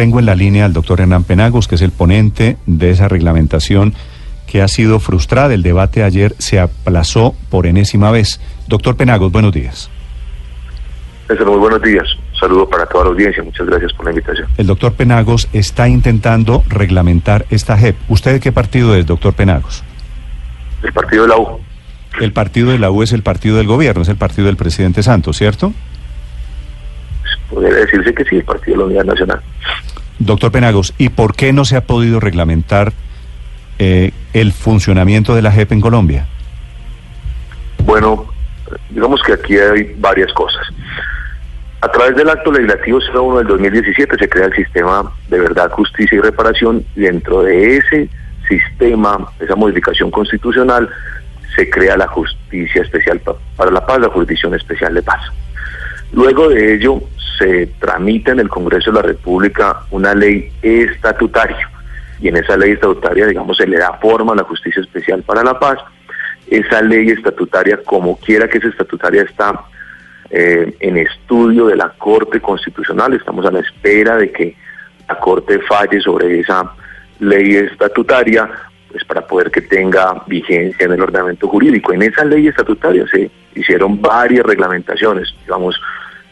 tengo en la línea al doctor Hernán Penagos, que es el ponente de esa reglamentación que ha sido frustrada. El debate ayer se aplazó por enésima vez. Doctor Penagos, buenos días. muy buenos días. Saludo para toda la audiencia. Muchas gracias por la invitación. El doctor Penagos está intentando reglamentar esta JEP. ¿Usted de qué partido es, doctor Penagos? El partido de la U. El partido de la U es el partido del gobierno, es el partido del presidente Santos, ¿cierto? Podría decirse que sí, el partido de la Unidad Nacional. Doctor Penagos, ¿y por qué no se ha podido reglamentar eh, el funcionamiento de la JEP en Colombia? Bueno, digamos que aquí hay varias cosas. A través del acto legislativo 01 del 2017 se crea el sistema de verdad, justicia y reparación y dentro de ese sistema, esa modificación constitucional, se crea la Justicia Especial para la Paz, la Jurisdicción Especial de Paz. Luego de ello se tramita en el Congreso de la República una ley estatutaria y en esa ley estatutaria, digamos, se le da forma a la Justicia Especial para la Paz. Esa ley estatutaria, como quiera que esa estatutaria está eh, en estudio de la Corte Constitucional, estamos a la espera de que la Corte falle sobre esa ley estatutaria pues para poder que tenga vigencia en el ordenamiento jurídico. En esa ley estatutaria se hicieron varias reglamentaciones, digamos,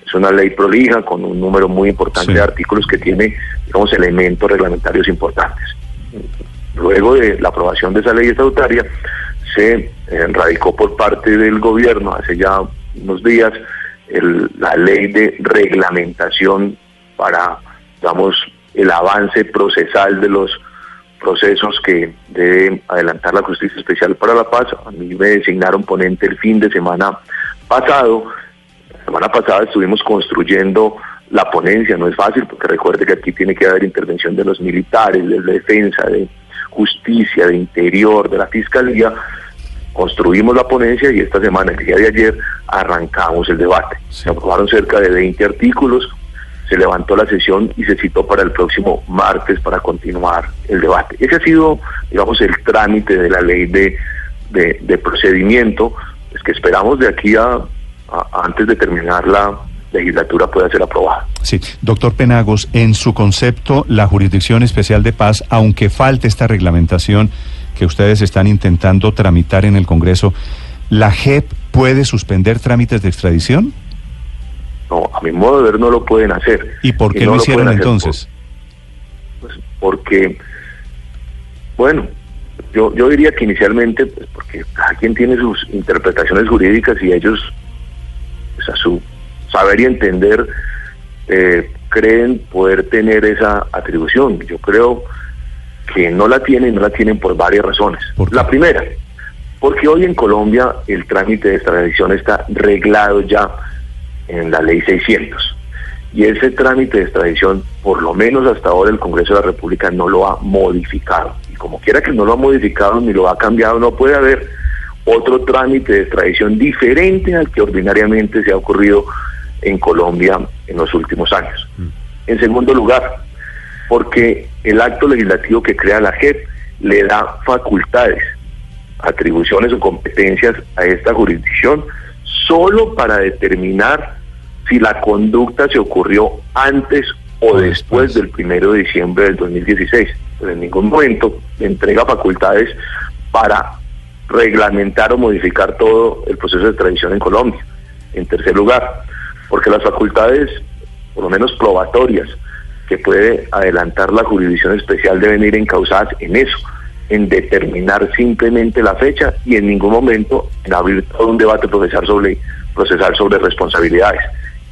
es una ley prolija con un número muy importante de artículos que tiene, digamos, elementos reglamentarios importantes. Luego de la aprobación de esa ley estatutaria, se eh, radicó por parte del gobierno hace ya unos días la ley de reglamentación para, digamos, el avance procesal de los procesos que debe adelantar la Justicia Especial para la Paz. A mí me designaron ponente el fin de semana pasado. Semana pasada estuvimos construyendo la ponencia, no es fácil, porque recuerde que aquí tiene que haber intervención de los militares, de la defensa, de justicia, de interior, de la fiscalía. Construimos la ponencia y esta semana, el día de ayer, arrancamos el debate. Se aprobaron cerca de 20 artículos, se levantó la sesión y se citó para el próximo martes para continuar el debate. Ese ha sido, digamos, el trámite de la ley de, de, procedimiento, es que esperamos de aquí a, antes de terminar la legislatura pueda ser aprobada. Sí, doctor Penagos, en su concepto, la Jurisdicción Especial de Paz, aunque falte esta reglamentación que ustedes están intentando tramitar en el Congreso, ¿la JEP puede suspender trámites de extradición? No, a mi modo de ver no lo pueden hacer. ¿Y por qué lo hicieron entonces? pues porque, bueno, yo, yo diría que inicialmente, pues porque cada quien tiene sus interpretaciones jurídicas y ellos, a su saber y entender, eh, creen poder tener esa atribución. Yo creo que no la tienen, no la tienen por varias razones. la primera, porque hoy en Colombia el trámite de extradición está reglado ya en la ley 600. Y ese trámite de extradición, por lo menos hasta ahora el Congreso de la República no lo ha modificado. Y como quiera que no lo ha modificado ni lo ha cambiado, no puede haber otro trámite de extradición diferente al que ordinariamente se ha ocurrido en Colombia en los últimos años. Mm. En segundo lugar, porque el acto legislativo que crea la JEP le da facultades, atribuciones o competencias a esta jurisdicción solo para determinar si la conducta se ocurrió antes o después del primero de diciembre del 2016. Pero en ningún momento entrega facultades para reglamentar o modificar todo el proceso de extradición en Colombia. En tercer lugar, porque las facultades, por lo menos probatorias, que puede adelantar la jurisdicción especial deben ir encausadas en eso, en determinar simplemente la fecha y en ningún momento en abrir todo un debate procesal sobre, procesal sobre responsabilidades.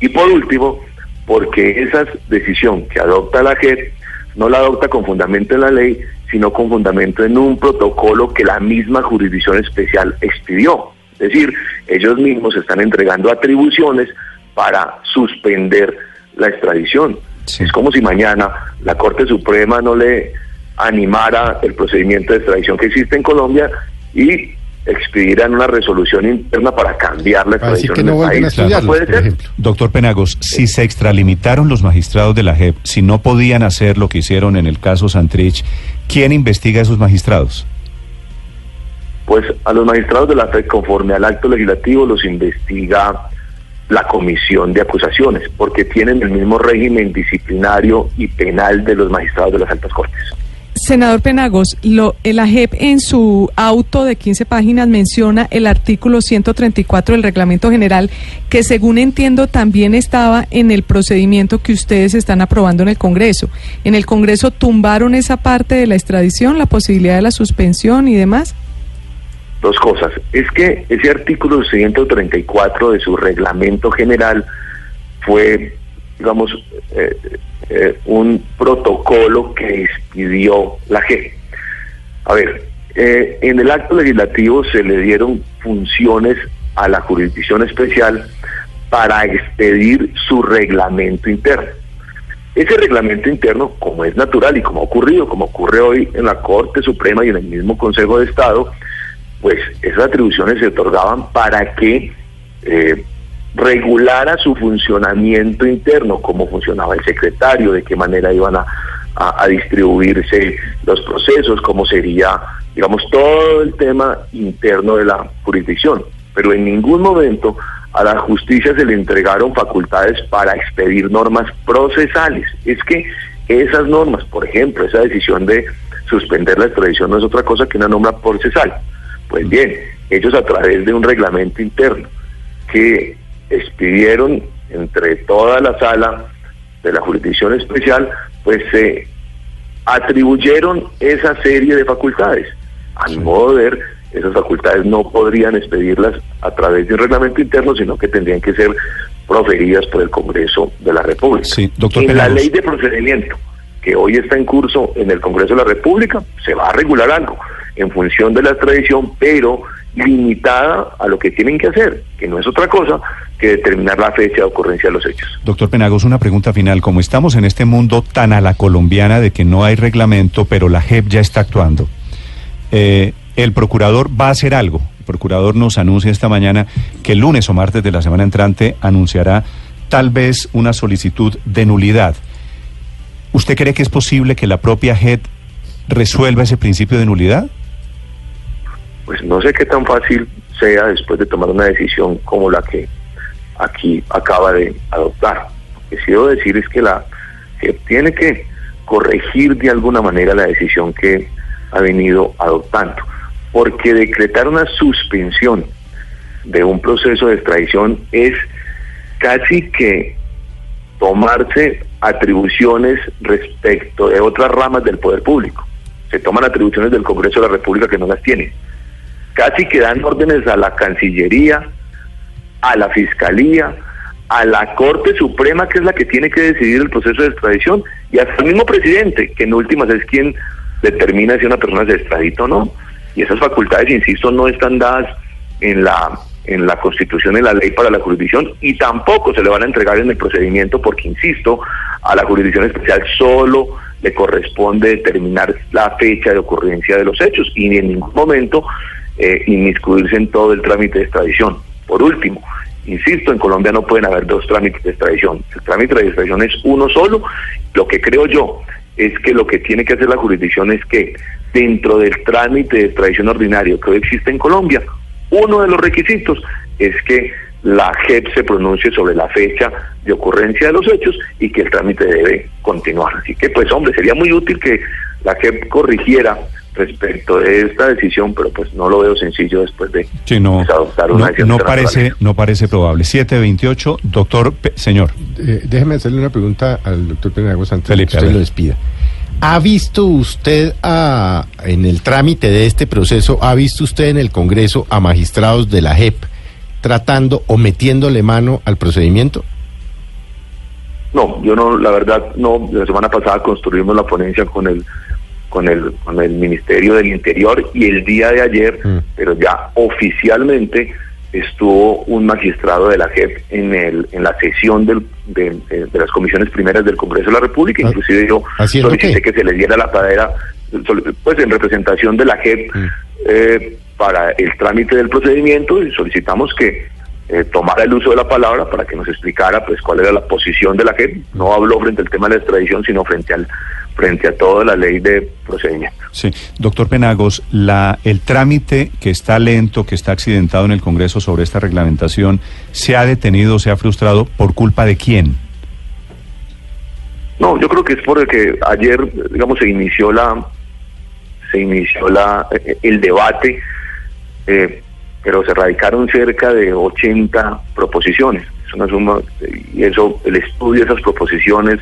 Y por último, porque esa decisión que adopta la JEP no la adopta con fundamento en la ley, sino con fundamento en un protocolo que la misma jurisdicción especial expidió. Es decir, ellos mismos están entregando atribuciones para suspender la extradición. Es como si mañana la Corte Suprema no le animara el procedimiento de extradición que existe en Colombia y expidirán una resolución interna para cambiar la extradición en país. Doctor Penagos, si se extralimitaron los magistrados de la JEP, si no podían hacer lo que hicieron en el caso Santrich, ¿quién investiga a esos magistrados? Pues a los magistrados de la JEP, conforme al acto legislativo, los investiga la comisión de acusaciones, porque tienen el mismo régimen disciplinario y penal de los magistrados de las altas cortes. Senador Penagos, lo, el AJEP en su auto de 15 páginas menciona el artículo 134 del Reglamento General, que según entiendo también estaba en el procedimiento que ustedes están aprobando en el Congreso. ¿En el Congreso tumbaron esa parte de la extradición, la posibilidad de la suspensión y demás? Dos cosas. Es que ese artículo 134 de su Reglamento General fue, digamos, eh, eh, un protocolo que expidió la G. A ver, eh, en el acto legislativo se le dieron funciones a la jurisdicción especial para expedir su reglamento interno. Ese reglamento interno, como es natural y como ha ocurrido, como ocurre hoy en la Corte Suprema y en el mismo Consejo de Estado, pues esas atribuciones se otorgaban para que regulara su funcionamiento interno, cómo funcionaba el secretario, de qué manera iban a, distribuirse los procesos, cómo sería, digamos, todo el tema interno de la jurisdicción. Pero en ningún momento a la justicia se le entregaron facultades para expedir normas procesales. Es que esas normas, por ejemplo, esa decisión de suspender la extradición no es otra cosa que una norma procesal. Pues bien, ellos a través de un reglamento interno que expidieron entre toda la sala de la jurisdicción especial, pues se atribuyeron esa serie de facultades. A mi modo de ver, esas facultades no podrían expedirlas a través de un reglamento interno, sino que tendrían que ser proferidas por el Congreso de la República. en la ley de procedimiento que hoy está en curso en el Congreso de la República, se va a regular algo en función de la extradición, pero limitada a lo que tienen que hacer, que no es otra cosa que determinar la fecha de ocurrencia de los hechos. Doctor Penagos, una pregunta final. Como estamos en este mundo tan a la colombiana de que no hay reglamento, pero la JEP ya está actuando, eh, el procurador va a hacer algo. El procurador nos anuncia esta mañana que el lunes o martes de la semana entrante anunciará tal vez una solicitud de nulidad. ¿Usted cree que es posible que la propia JEP resuelva ese principio de nulidad? Pues no sé qué tan fácil sea después de tomar una decisión como la que aquí acaba de adoptar. Lo que debo decir es que la que tiene que corregir de alguna manera la decisión que ha venido adoptando, porque decretar una suspensión de un proceso de extradición es casi que tomarse atribuciones respecto de otras ramas del poder público. Se toman atribuciones del Congreso de la República que no las tiene casi que dan órdenes a la Cancillería, a la Fiscalía, a la Corte Suprema, que es la que tiene que decidir el proceso de extradición, y hasta el mismo presidente, que en últimas es quien determina si una persona se extradita o no. Y esas facultades, insisto, no están dadas en la en la Constitución, en la ley para la jurisdicción, y tampoco se le van a entregar en el procedimiento, porque, insisto, a la jurisdicción especial solo le corresponde determinar la fecha de ocurrencia de los hechos, y en ningún momento eh, inmiscuirse en todo el trámite de extradición. Por último, insisto, en Colombia no pueden haber dos trámites de extradición. El trámite de extradición es uno solo. Lo que creo yo es que lo que tiene que hacer la jurisdicción es que dentro del trámite de extradición ordinario que hoy existe en Colombia, uno de los requisitos es que la JEP se pronuncie sobre la fecha de ocurrencia de los hechos y que el trámite debe continuar. Así que, pues, hombre, sería muy útil que la JEP corrigiera respecto de esta decisión, pero pues no lo veo sencillo después de no, adoptar una decisión. No parece, no parece probable. 728, doctor, señor. Eh, déjeme hacerle una pregunta al doctor Penagos antes de que usted lo despida. ¿Ha visto usted a, en el trámite de este proceso, ha visto usted en el Congreso a magistrados de la JEP tratando o metiéndole mano al procedimiento? No, yo no, la verdad, no. La semana pasada construimos la ponencia con el con el, con el Ministerio del Interior y el día de ayer, mm. pero ya oficialmente estuvo un magistrado de la JEP en, el, en la sesión del, de, las comisiones primeras del Congreso de la República, ah, inclusive yo solicité que se le diera la padera, pues en representación de la JEP mm. eh, para el trámite del procedimiento y solicitamos que eh, tomara el uso de la palabra para que nos explicara pues cuál era la posición de la JEP. No habló frente al tema de la extradición, sino frente al frente a toda la ley de procedimiento. Sí, doctor Penagos, la, el trámite que está lento, que está accidentado en el Congreso sobre esta reglamentación, ¿se ha detenido, se ha frustrado por culpa de quién? No, yo creo que es porque ayer, digamos, se inició la se inició la eh, el debate eh, pero se radicaron cerca de 80 proposiciones. Es una suma, y eso, el estudio de esas proposiciones,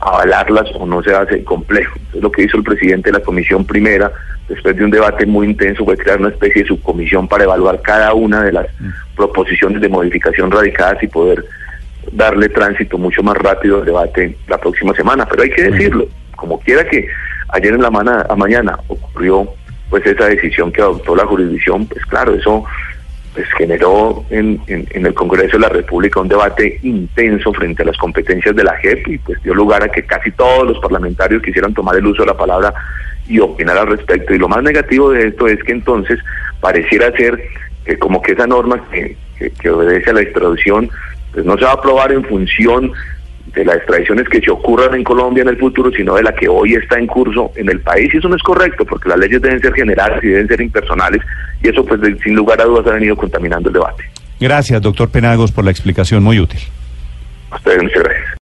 avalarlas o no se hace complejo. Entonces, lo que hizo el presidente de la comisión primera, después de un debate muy intenso, fue crear una especie de subcomisión para evaluar cada una de las mm. proposiciones de modificación radicadas y poder darle tránsito mucho más rápido al debate la próxima semana. Pero hay que decirlo, como quiera que ayer en la mañana ocurrió pues esa decisión que adoptó la jurisdicción, pues claro, eso pues generó en, en, el Congreso de la República un debate intenso frente a las competencias de la JEP y pues dio lugar a que casi todos los parlamentarios quisieran tomar el uso de la palabra y opinar al respecto. Y lo más negativo de esto es que entonces pareciera ser que como que esa norma que, que, obedece a la extradición pues no se va a aprobar en función de las extradiciones que se ocurran en Colombia en el futuro, sino de la que hoy está en curso en el país. Y eso no es correcto, porque las leyes deben ser generales y deben ser impersonales, y eso, pues, sin lugar a dudas, ha venido contaminando el debate. Gracias, doctor Penagos, por la explicación muy útil. A ustedes, muchas gracias.